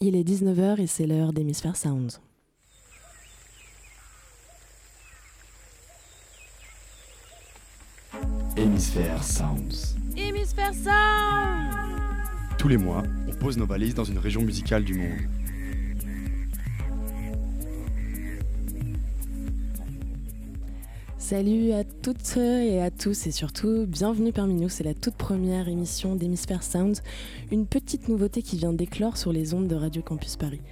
Il est 19h et c'est l'heure d'Hémisphère Sounds. Hémisphère Sounds. Hémisphère Sounds Tous les mois, on pose nos valises dans une région musicale du monde. Salut à toutes et à tous et surtout bienvenue parmi nous. C'est la toute première émission d'Hémisphère Sounds, une petite nouveauté qui vient d'éclore sur les ondes de Radio Campus Paris.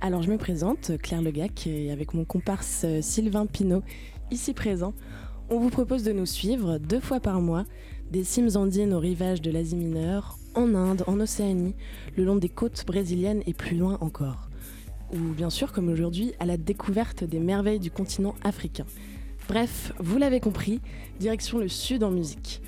Alors je me présente, Claire Legac, et avec mon comparse Sylvain Pinault, ici présent, on vous propose de nous suivre deux fois par mois, des cimes andines aux rivages de l'Asie mineure, en Inde, en Océanie, le long des côtes brésiliennes et plus loin encore. Ou bien sûr, comme aujourd'hui, à la découverte des merveilles du continent africain. Bref, vous l'avez compris, direction le sud en musique.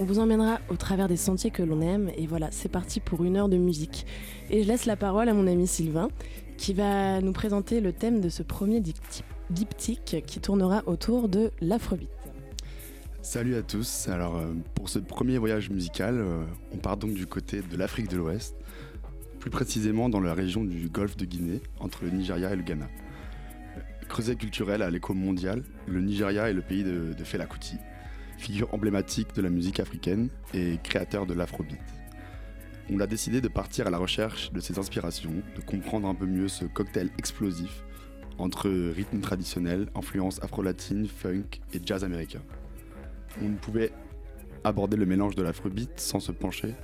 On vous emmènera au travers des sentiers que l'on aime, et voilà, c'est parti pour une heure de musique. Et je laisse la parole à mon ami Sylvain, qui va nous présenter le thème de ce premier diptyque qui tournera autour de l'afrobeat. Salut à tous. Alors, euh, pour ce premier voyage musical, euh, on part donc du côté de l'Afrique de l'Ouest, plus précisément dans la région du golfe de Guinée, entre le Nigeria et le Ghana. Creuset culturel à l'écho mondial, le Nigeria est le pays de, de Fela Kuti, figure emblématique de la musique africaine et créateur de l'afrobeat. On a décidé de partir à la recherche de ses inspirations, de comprendre un peu mieux ce cocktail explosif entre rythme traditionnel, influence afro-latine, funk et jazz américain on ne pouvait aborder le mélange de l'afrobeat sans se pencher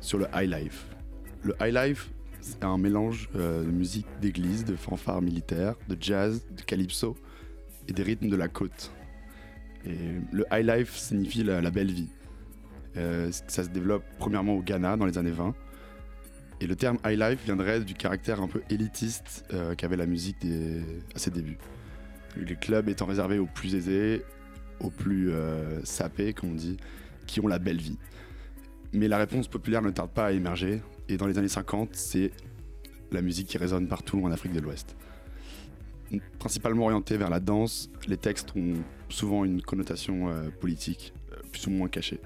sur le high life. Le high life, c'est un mélange euh, de musique d'église, de fanfare militaire, de jazz, de calypso et des rythmes de la côte. Le high life signifie la, belle vie. Euh, ça se développe premièrement au Ghana dans les années 20. Et le terme high life viendrait du caractère un peu élitiste euh, qu'avait la musique à ses débuts. Les clubs étant réservés aux plus aisés, aux plus sapés, comme on dit, qui ont la belle vie. Mais la réponse populaire ne tarde pas à émerger, et dans les années 50, c'est la musique qui résonne partout en Afrique de l'Ouest. Principalement orientée vers la danse, les textes ont souvent une connotation euh, politique, euh, plus ou moins cachée.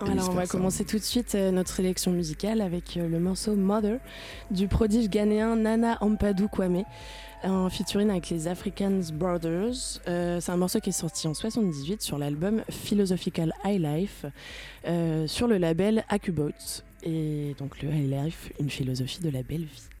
Alors on va commencer tout de suite notre sélection musicale avec le morceau Mother du prodige ghanéen Nana Ampadu Kwame en featuring avec les Africans Brothers. Euh, c'est un morceau qui est sorti en 78 sur l'album Philosophical High Life euh, sur le label Acuboats. Et donc le High une philosophie de la belle vie.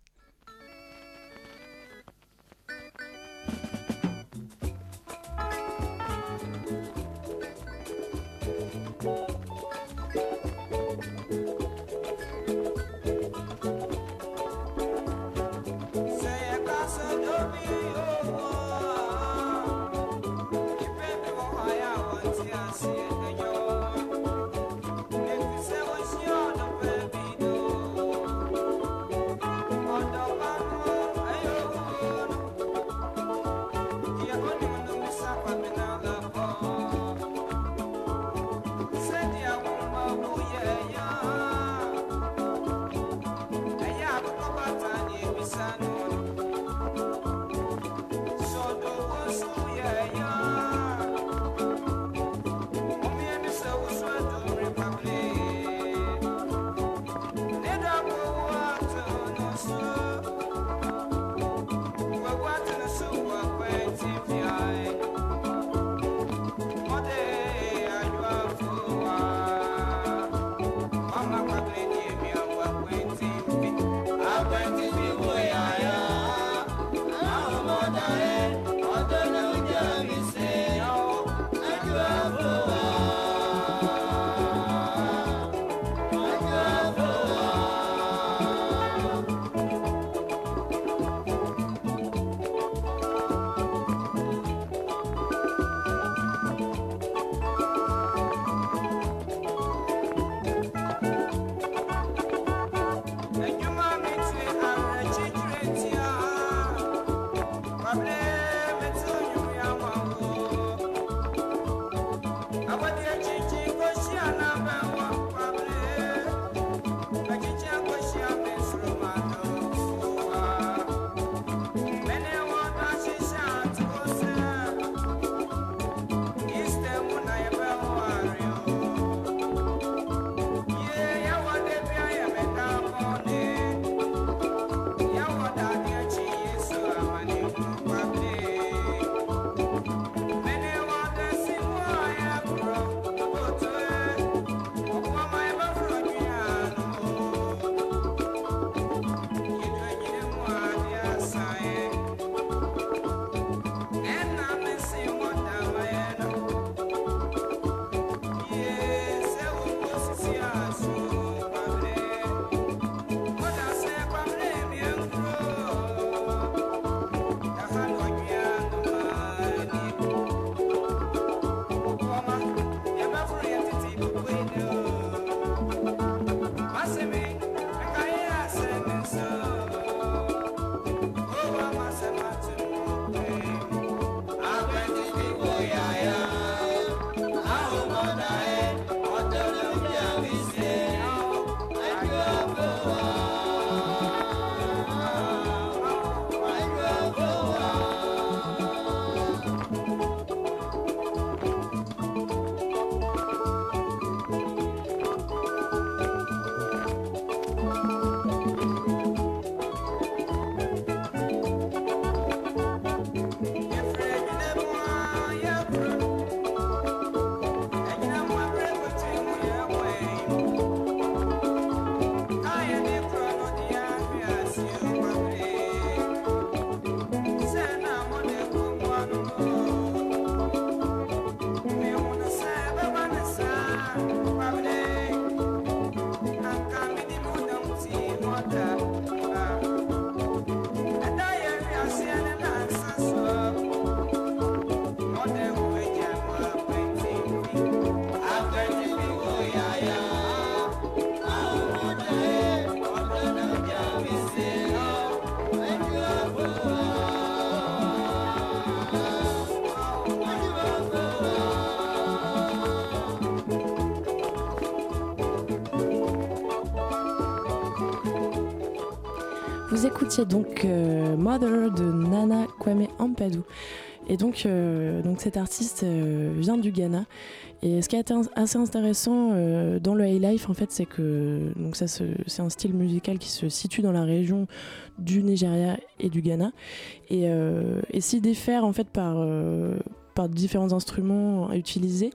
Écoutiez donc euh, Mother de Nana Kwame Ampadu. Et donc, euh, donc cet artiste euh, vient du Ghana. Et ce qui été assez intéressant dans le High Life, en fait, c'est que donc ça, c'est un style musical qui se situe dans la région du Nigeria et du Ghana, et, et s'y diffère en fait par par différents instruments utilisés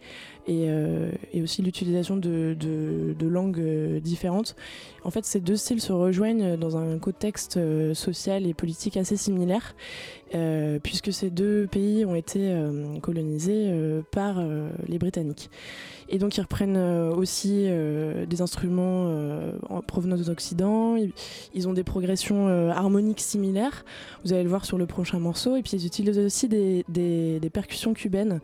et, euh, et aussi l'utilisation de, de, langues euh, différentes. En fait, ces deux styles se rejoignent dans un contexte euh, social et politique assez similaire, puisque ces deux pays ont été colonisés par les Britanniques. Et donc ils reprennent aussi des instruments en provenance d'Occident, ils, ils, ont des progressions harmoniques similaires, vous allez le voir sur le prochain morceau, et puis ils utilisent aussi des, percussions cubaines.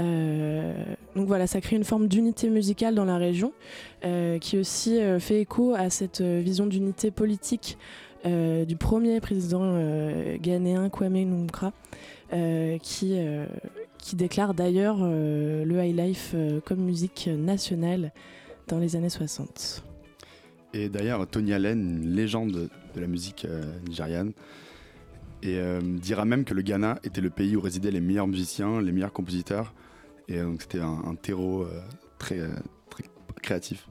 Euh, donc voilà, ça crée une forme d'unité musicale dans la région, euh, qui aussi euh, fait écho à cette vision d'unité politique du premier président ghanéen Kwame Nkrumah, qui, qui déclare d'ailleurs le high life comme musique nationale dans les années 60. Et d'ailleurs, Tony Allen, une légende de la musique nigériane, et dira même que le Ghana était le pays où résidaient les meilleurs musiciens, les meilleurs compositeurs, et donc c'était un, terreau euh, très, très créatif.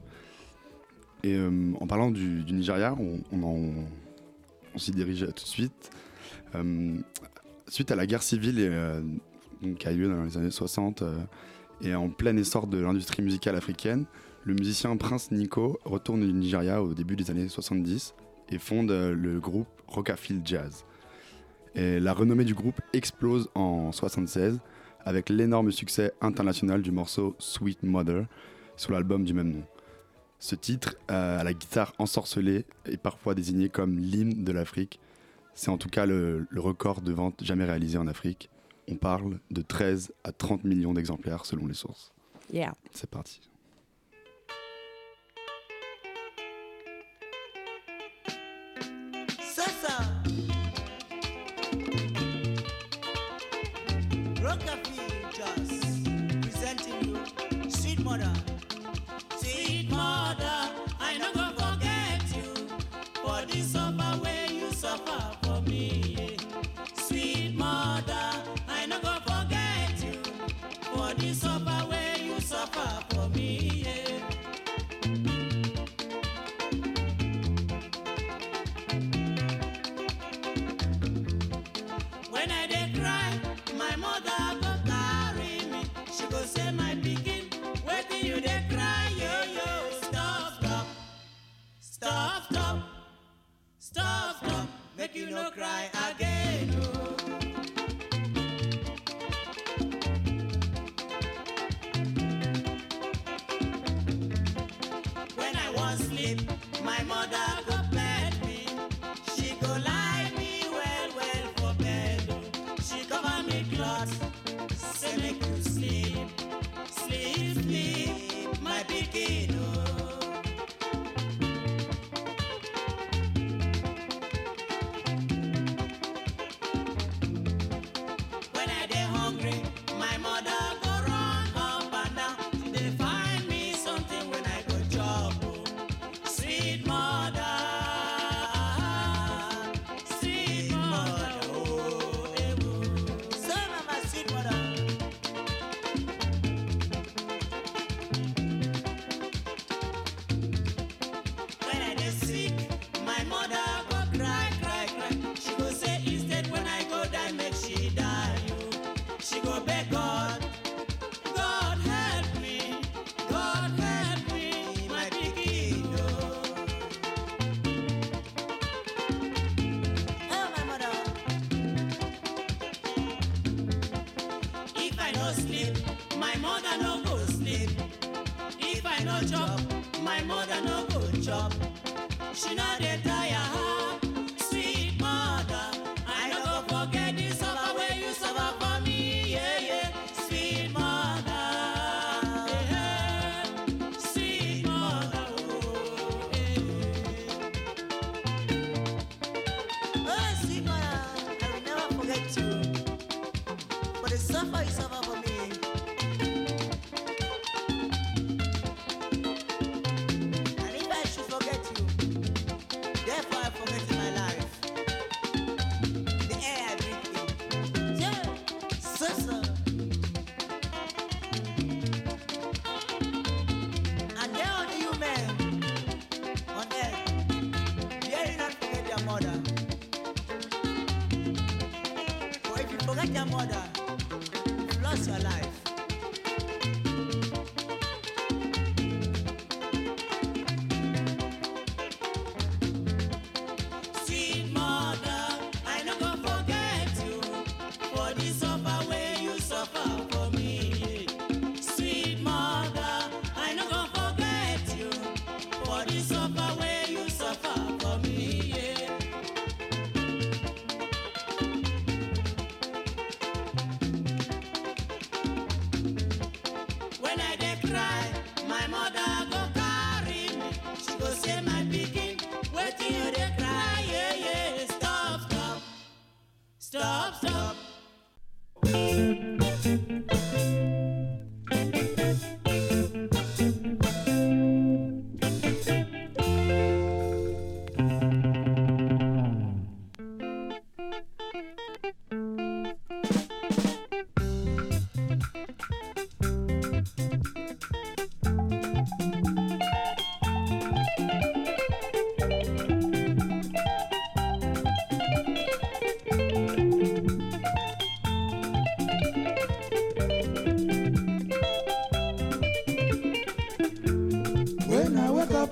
Et euh, en parlant du, Nigeria, on, on, s'y dirige tout de suite. Euh, suite à la guerre civile qui a eu lieu dans les années 60 et en plein essor de l'industrie musicale africaine, le musicien Prince Nico retourne du Nigeria au début des années 70 et fonde le groupe Rockafield Jazz. La renommée du groupe explose en 76 avec l'énorme succès international du morceau Sweet Mother sur l'album du même nom. Ce titre, euh, à la guitare ensorcelée, est parfois désigné comme l'hymne de l'Afrique. C'est en tout cas le, record de vente jamais réalisé en Afrique. On parle de 13 à 30 millions d'exemplaires selon les sources. Yeah. C'est parti. for the suffer, you suffer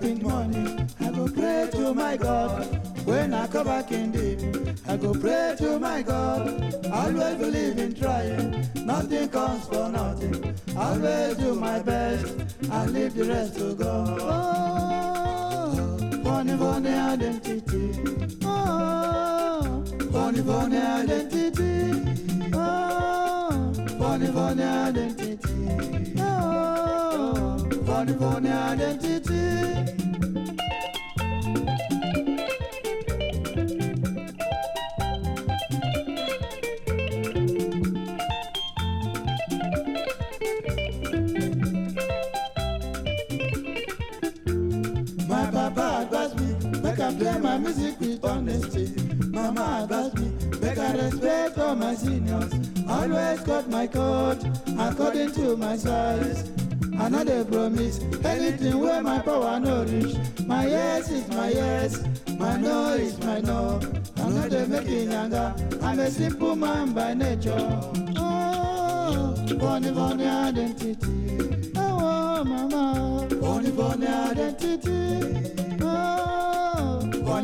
in morning, I go pray to my God. When I come back in evening, I go pray to my God. Always believe in trying, nothing comes for nothing. Always do my best and leave the rest to God. Oh, funny, funny identity. Oh, funny, funny identity. Oh, funny, funny identity. Oh, funny, funny identity. My music with honesty. Mama advised me, make I respect all my seniors. Always cut my coat according to my size. I know they promise anything where my power no reach. My yes is my yes, my no is my no. I know they make it younger. I'm a simple man by nature. Oh, funny, funny identity. Oh, mama. Funny, funny identity.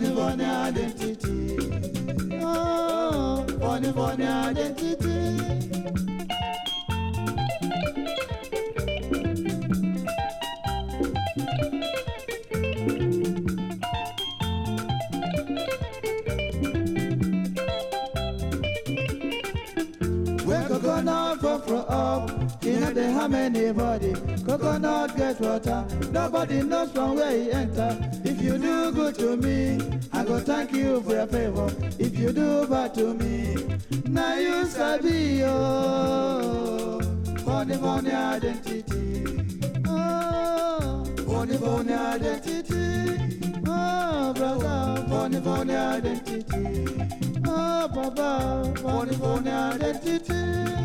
Funny, funny identity. Oh, funny, funny identity. Coconut fall from up, you know they harm anybody. Coconut get water, nobody knows from where he enter. If you do good to me, I go thank you for your favor. If you do bad to me, now you sabi oh, funny funny identity. Oh, funny funny identity. Oh, brother, funny funny identity. Oh, Baba, funny, funny identity.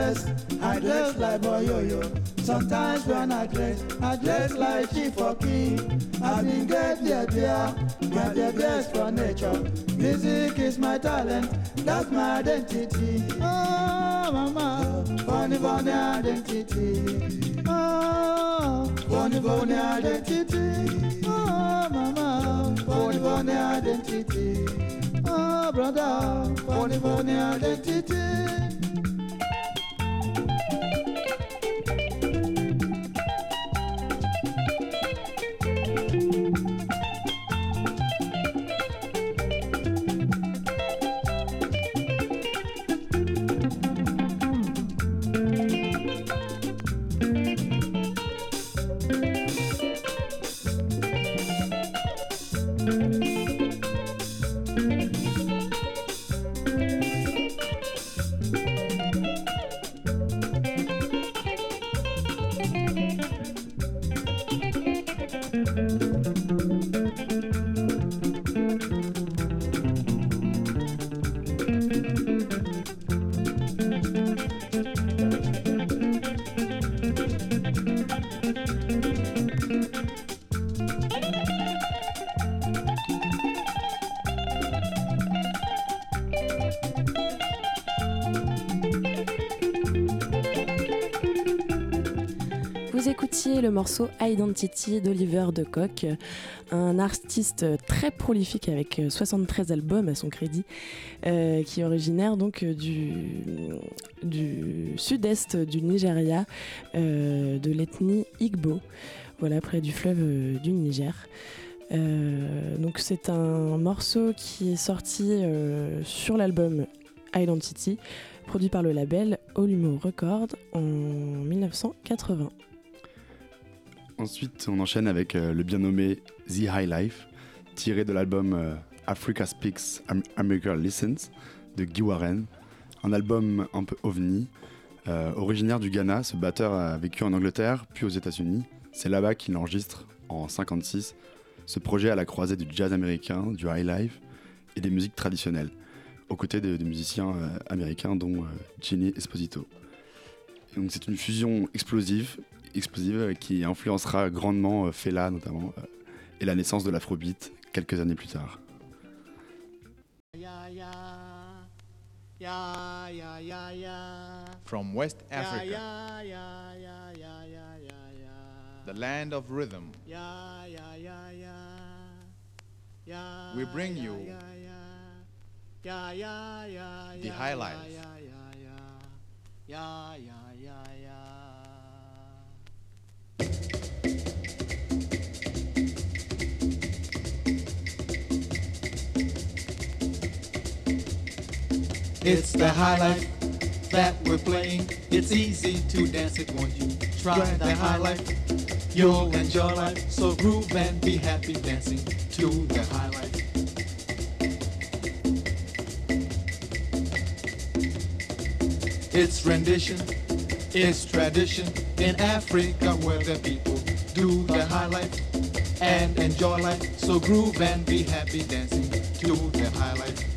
Dress, I dress like Boyoyo. Sometimes when I dress, I dress like Chief or King. I been get there, there, my the best for nature. Music is my talent, that's my identity. Oh, mama, funny, funny identity. Oh, funny, funny identity. Oh, mama, funny, funny identity. Oh, brother, funny, funny identity. Morceau Identity d'Oliver de Kock, un artiste très prolifique avec 73 albums à son crédit, euh, qui est originaire donc du, du sud-est du Nigeria, euh, de l'ethnie Igbo, voilà, près du fleuve euh, du Niger. Euh, donc c'est un morceau qui est sorti euh, sur l'album Identity, produit par le label Olumo Records en 1980. Ensuite, on enchaîne avec euh, le bien nommé The High Life, tiré de l'album euh, Africa Speaks, Am- America Listens de Guy Warren, un album un peu ovni. Euh, originaire du Ghana, ce batteur a vécu en Angleterre, puis aux États-Unis. C'est là-bas qu'il enregistre en 56 ce projet à la croisée du jazz américain, du high life et des musiques traditionnelles, aux côtés de, musiciens américains dont Ginny Esposito. C'est une fusion explosive, explosive euh, qui influencera grandement euh, Fela notamment euh, et la naissance de l'afrobeat quelques années plus tard. From West Africa, the land of rhythm. We bring you the highlights. It's the highlight that we're playing. It's easy to dance it, won't you? Try the highlight. You'll enjoy life. So groove and be happy dancing to the highlight. It's rendition, it's tradition in Africa where the people do the highlight and enjoy life. So groove and be happy dancing to the highlight.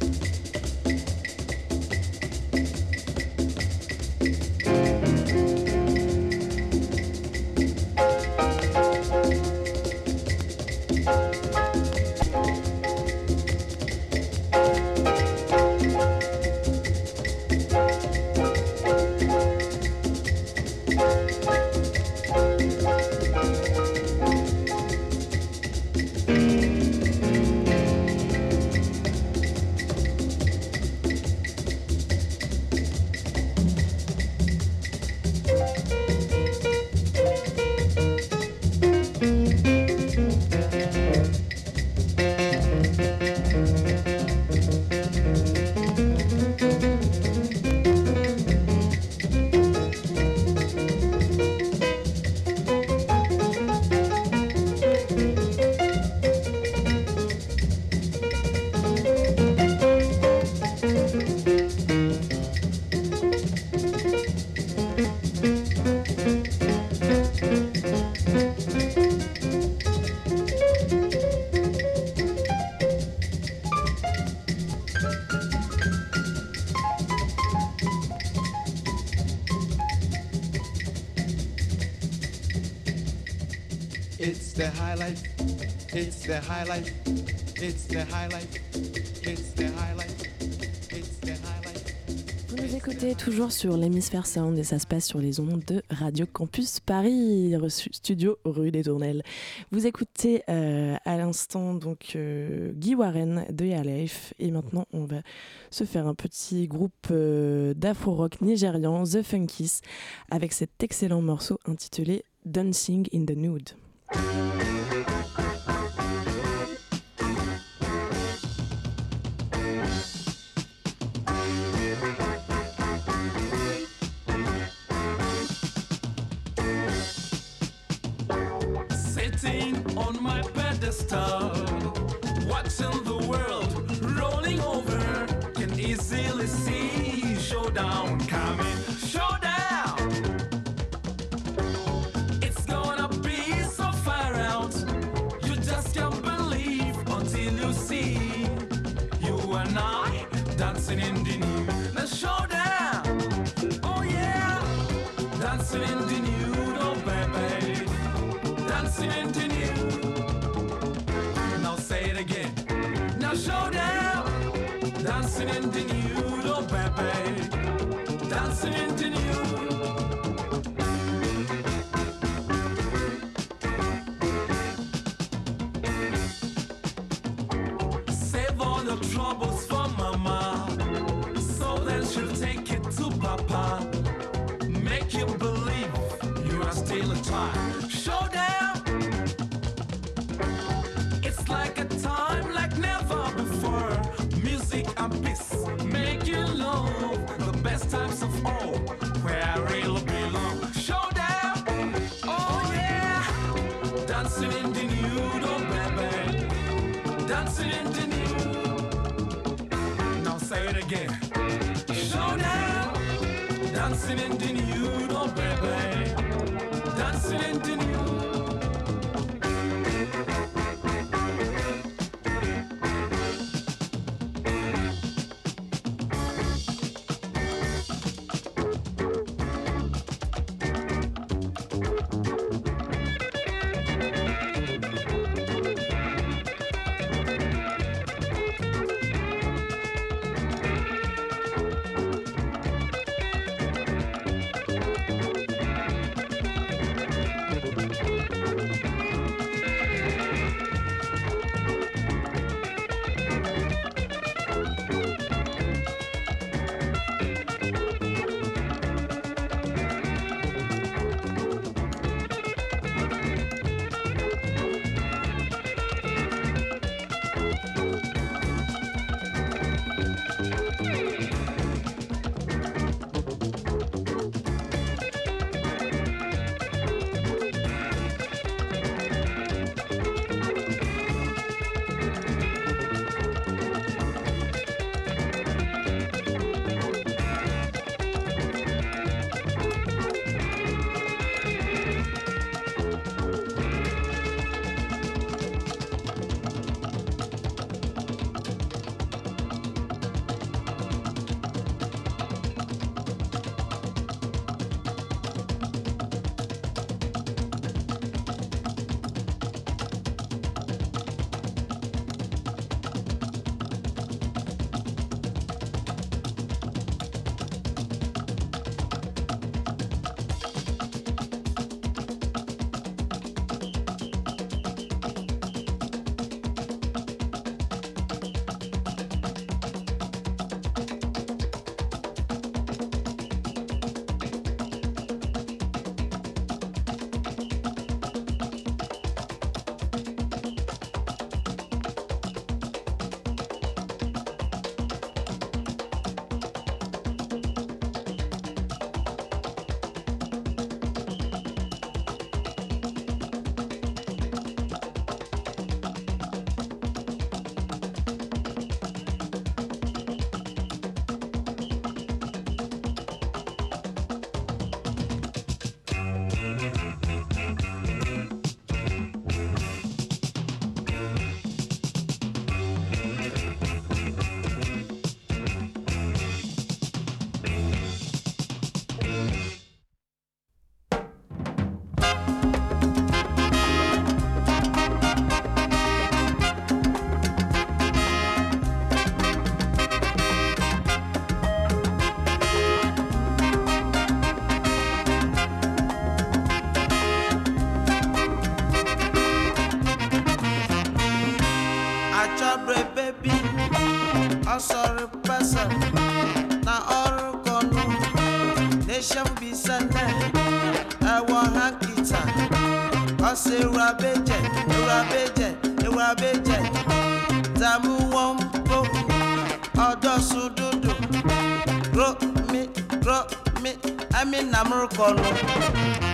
The highlight. It's the highlight. It's the highlight. It's the highlight. Vous nous écoutez toujours sur l'hémisphère sound et ça se passe sur les ondes de Radio Campus Paris, studio rue des Tournelles. Vous écoutez euh, à l'instant donc euh, Guy Warren de Life et maintenant on va se faire un petit groupe euh, d'afro-rock nigérian, The Funkies, avec cet excellent morceau intitulé Dancing in the Nude. Pedestal, watching the world rolling over, can easily see showdown coming. Showdown! It's gonna be so far out, you just can't believe until you see you and I dancing in the nude. Baby. Dancing in the nude, oh baby. Dancing in the nude. nna m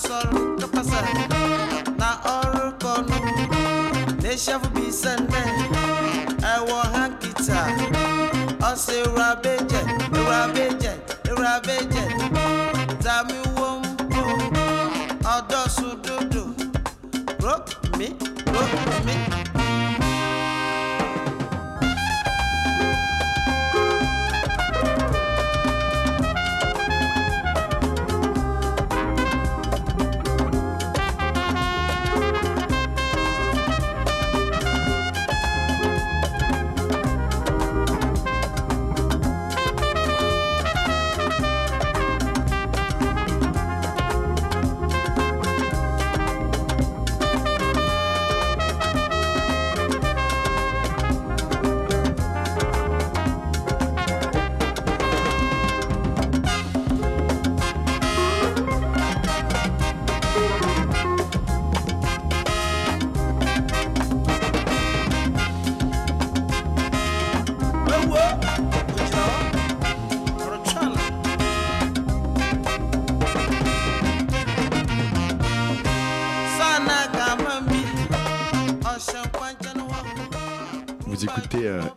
ọsọrọ kapasa na ọrụ kọnụ na-eshefu bisa nne ẹwọ ha nkịta ọsị rabeje rabeje rabeje zamiwo mbụ ọdọsududu romi romi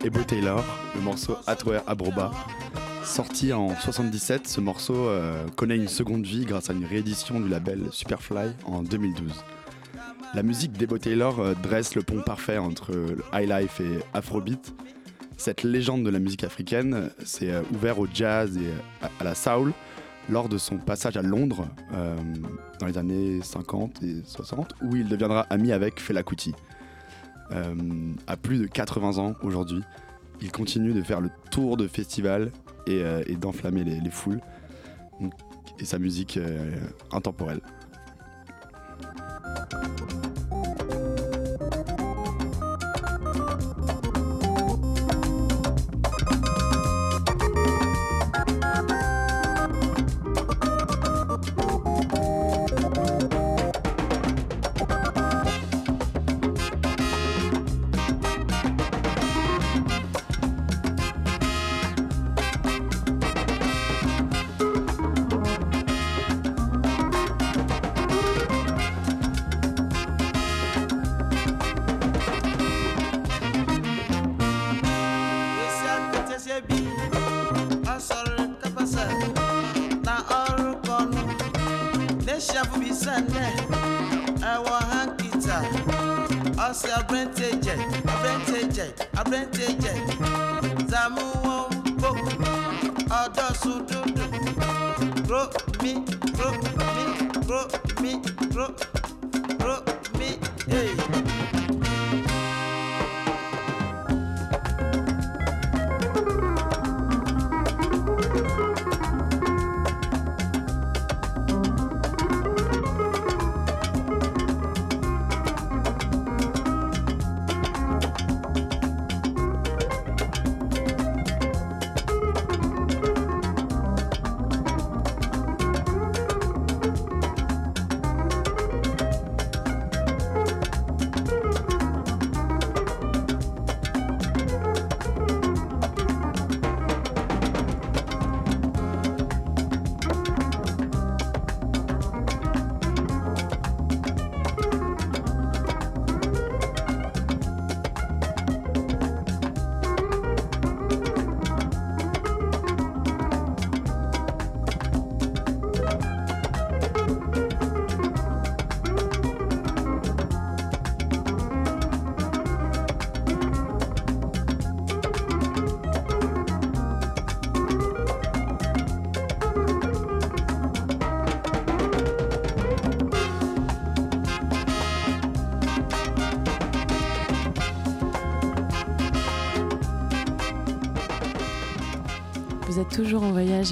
Ebo Taylor, le morceau Atware Abroba. Sorti en 77, ce morceau euh, connaît une seconde vie grâce à une réédition du label Superfly en 2012. La musique d'Ebo Taylor euh, dresse le pont parfait entre le highlife et afrobeat. Cette légende de la musique africaine s'est euh, ouvert au jazz et à, à la soul lors de son passage à Londres dans les années 50 et 60, où il deviendra ami avec Fela Kuti. Euh, à plus de 80 ans aujourd'hui, il continue de faire le tour de festivals et, euh, et d'enflammer les, les foules. Et sa musique euh, intemporelle.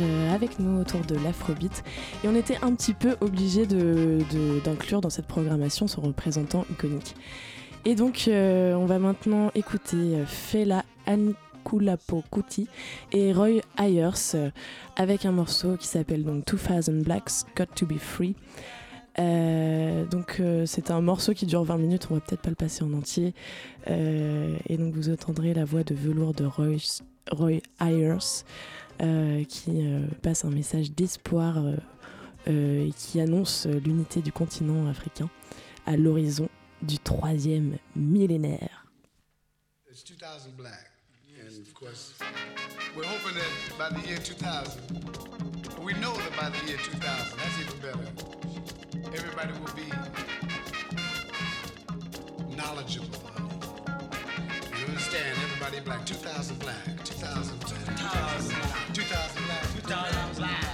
Euh, avec nous autour de l'Afrobeat et on était un petit peu obligé d'inclure dans cette programmation son représentant iconique. Et donc euh, on va maintenant écouter euh, Fela Anikulapo Kuti et Roy Ayers avec un morceau qui s'appelle donc 2000 Blacks Got to Be Free. Donc c'est un morceau qui dure 20 minutes, on va peut-être pas le passer en entier. Et donc vous entendrez la voix de velours de Roy, Roy Ayers qui euh, passe un message d'espoir euh, euh, et qui annonce euh, l'unité du continent africain à l'horizon du troisième millénaire. It's 2000 black. And of course, we're hoping that by the year 2000, we know that by the year 2000, that's even better, everybody will be knowledgeable. Understand? Everybody black. 2000 black. 2000 black. 2000 black. 2000 black. 2000 black.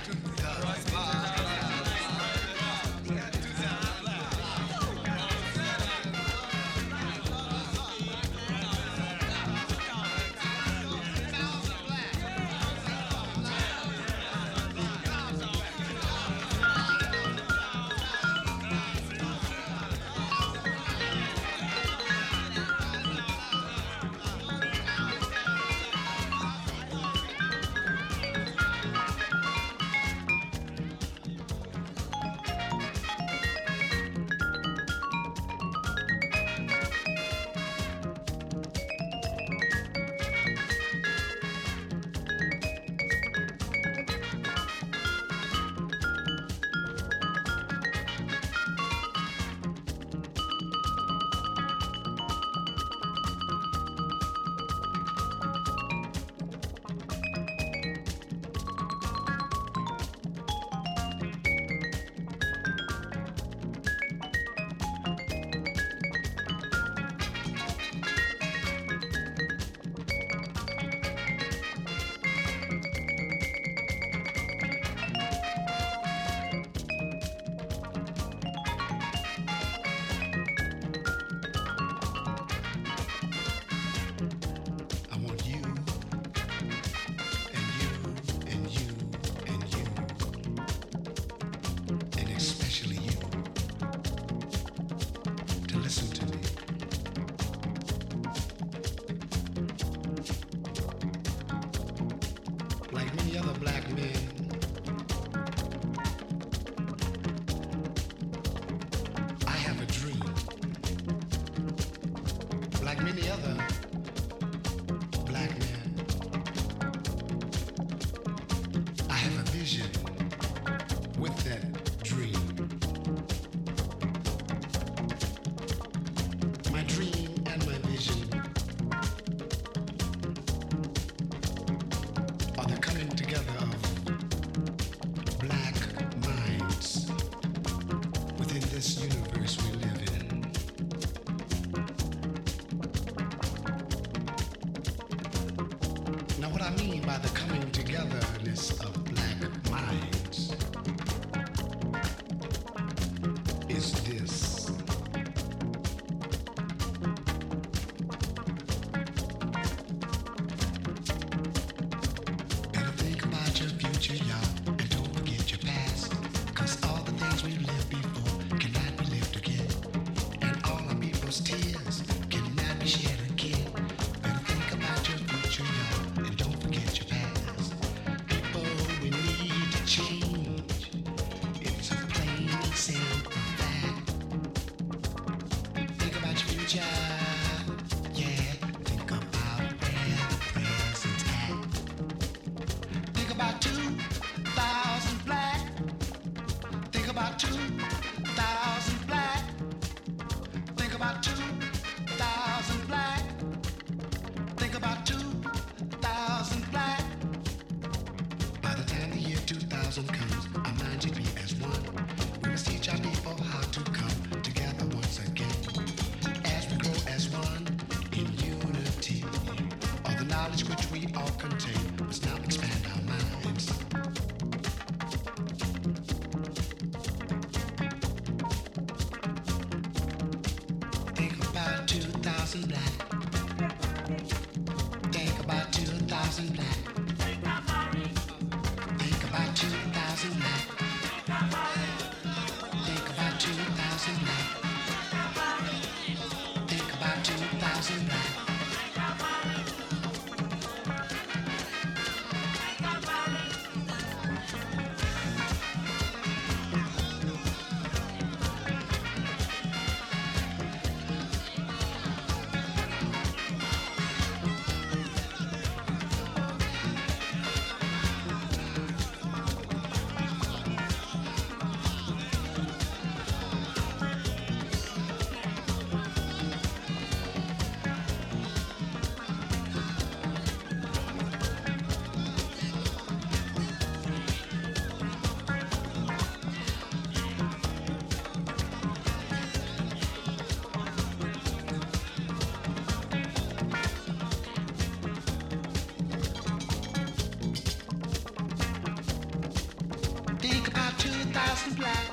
2,000 black.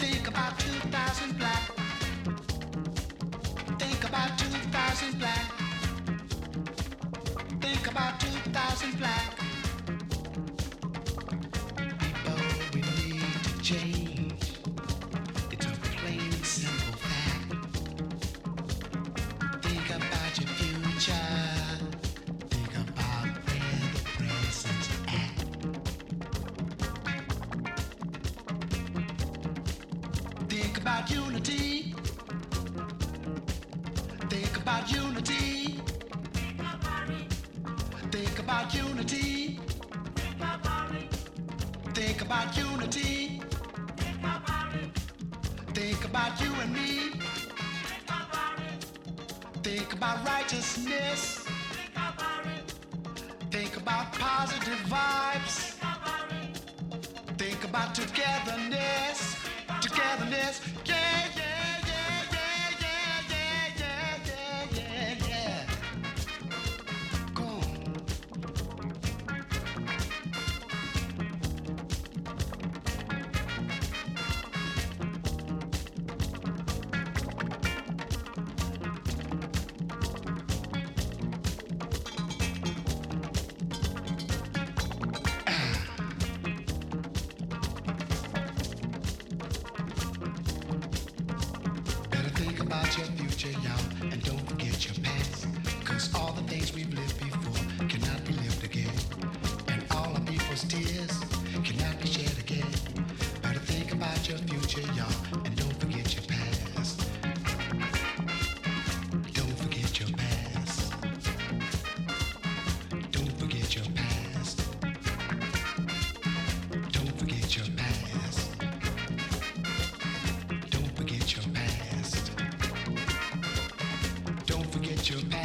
Think about 2,000 black. Think about 2,000 black. Think about 2,000 black. Think about righteousness. Think about positive vibes. Think about togetherness. Your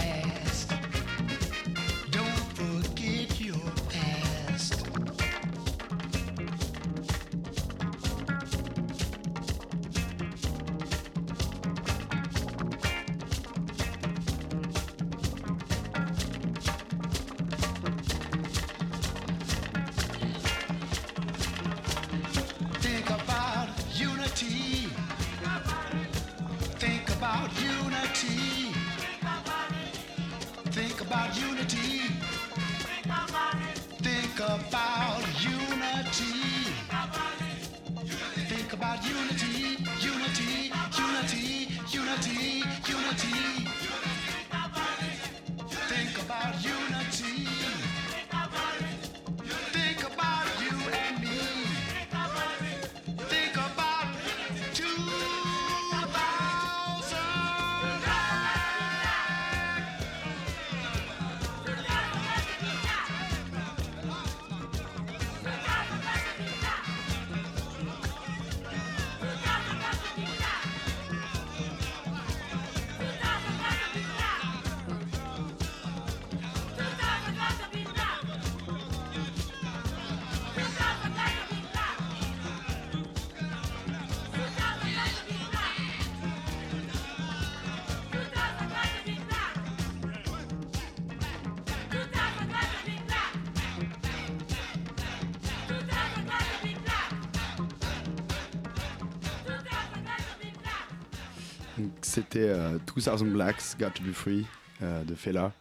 C'était euh, 2000 Blacks, Got to Be Free euh, de Fela.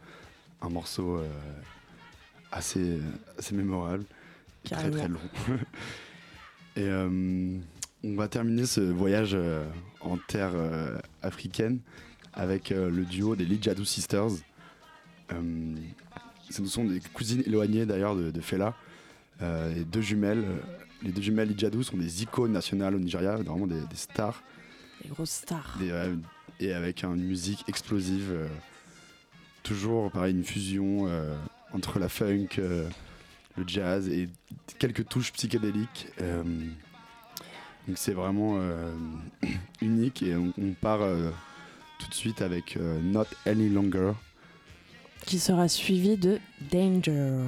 Un morceau euh, assez, assez mémorable. et Très très long. et euh, on va terminer ce voyage euh, en terre euh, africaine avec euh, le duo des Lijadou Sisters. Euh, ce sont des cousines éloignées d'ailleurs de, de Fela. Euh, et deux jumelles. euh, Les deux jumelles Lijadou sont des icônes nationales au Nigeria, vraiment des, des stars. Les grosses stars. Euh, et avec une musique explosive. euh, toujours pareil, une fusion euh, entre la funk, euh, le jazz et quelques touches psychédéliques. euh, donc c'est vraiment euh, unique et on, on part euh, tout de suite avec euh, Not Any Longer. Qui sera suivi de Danger.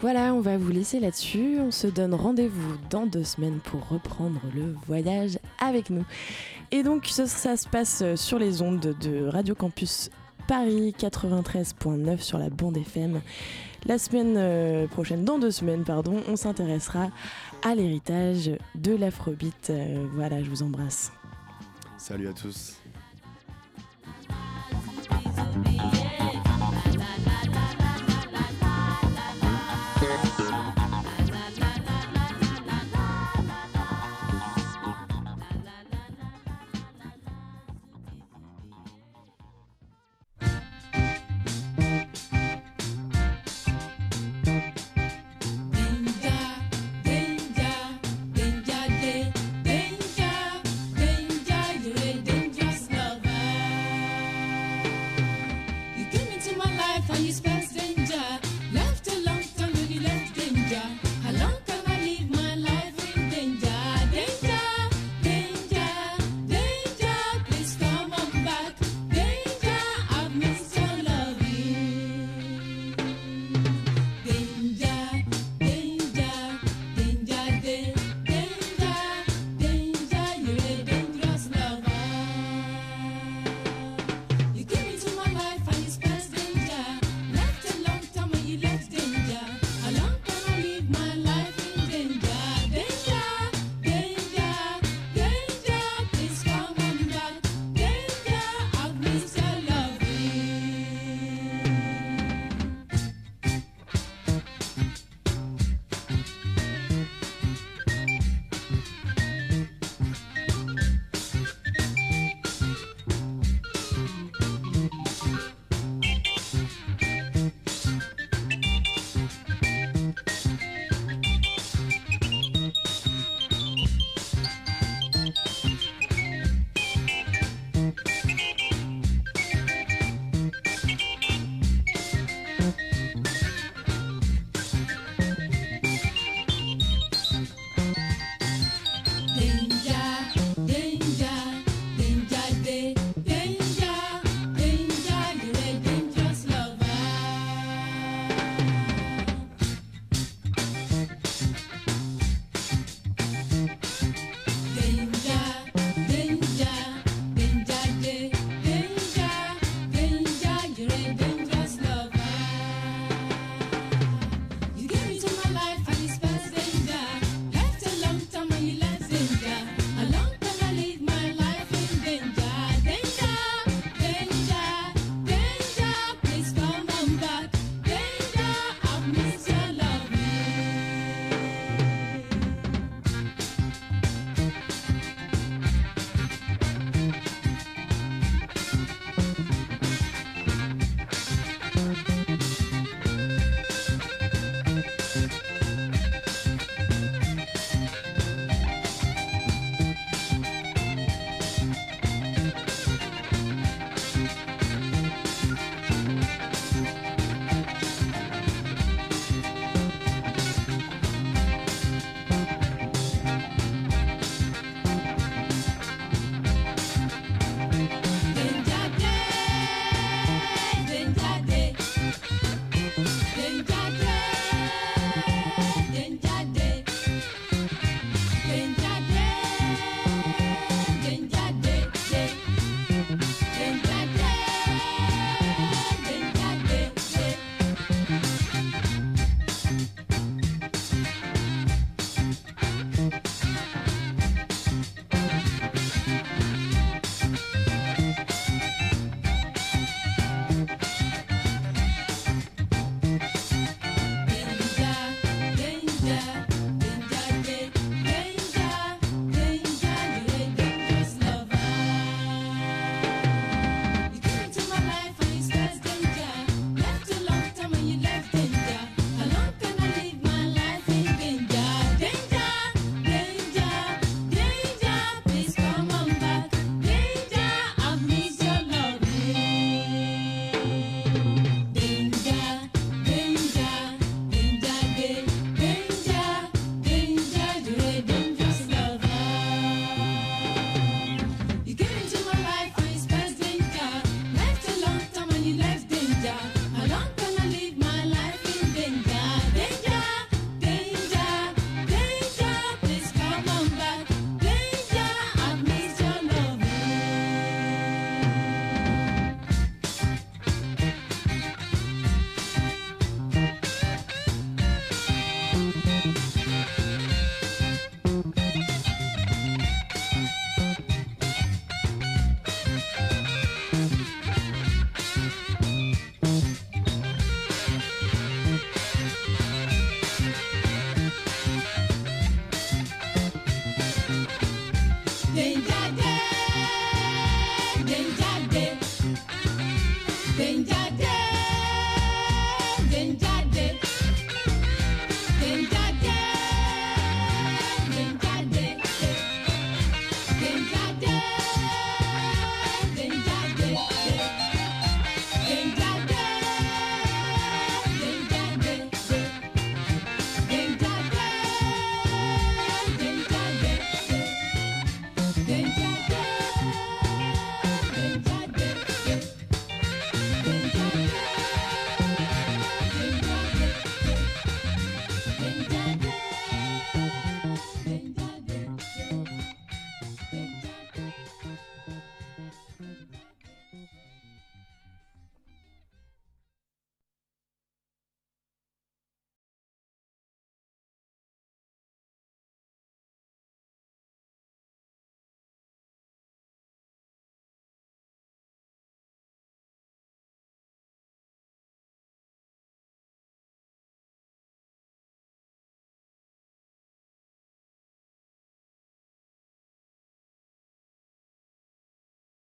Voilà, on va vous laisser là-dessus. On se donne rendez-vous dans deux semaines pour reprendre le voyage avec nous. Et donc, ça, se passe euh, sur les ondes de Radio Campus Paris 93.9 sur la bande FM. La semaine euh, prochaine, dans deux semaines, pardon, on s'intéressera à l'héritage de l'afrobeat. Euh, voilà, je vous embrasse. Salut à tous.